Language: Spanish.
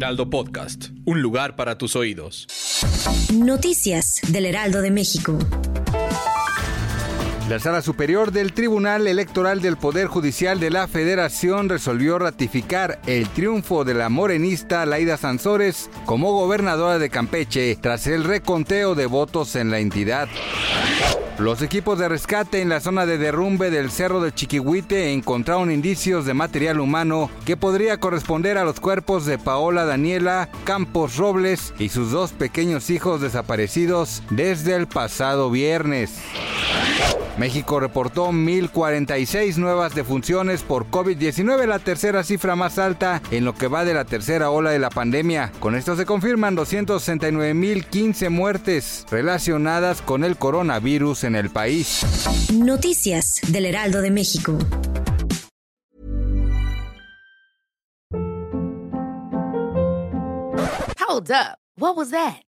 Heraldo Podcast, un lugar para tus oídos. Noticias del Heraldo de México. La Sala Superior del Tribunal Electoral del Poder Judicial de la Federación resolvió ratificar el triunfo de la morenista Laida Sansores como gobernadora de Campeche tras el reconteo de votos en la entidad. Los equipos de rescate en la zona de derrumbe del Cerro de Chiquihuite encontraron indicios de material humano que podría corresponder a los cuerpos de Paola Daniela Campos Robles y sus dos pequeños hijos desaparecidos desde el pasado viernes. México reportó 1.046 nuevas defunciones por COVID-19, la tercera cifra más alta en lo que va de la tercera ola de la pandemia. Con esto se confirman 269.015 muertes relacionadas con el coronavirus en el país. Noticias del Heraldo de México. Hold up. What was that?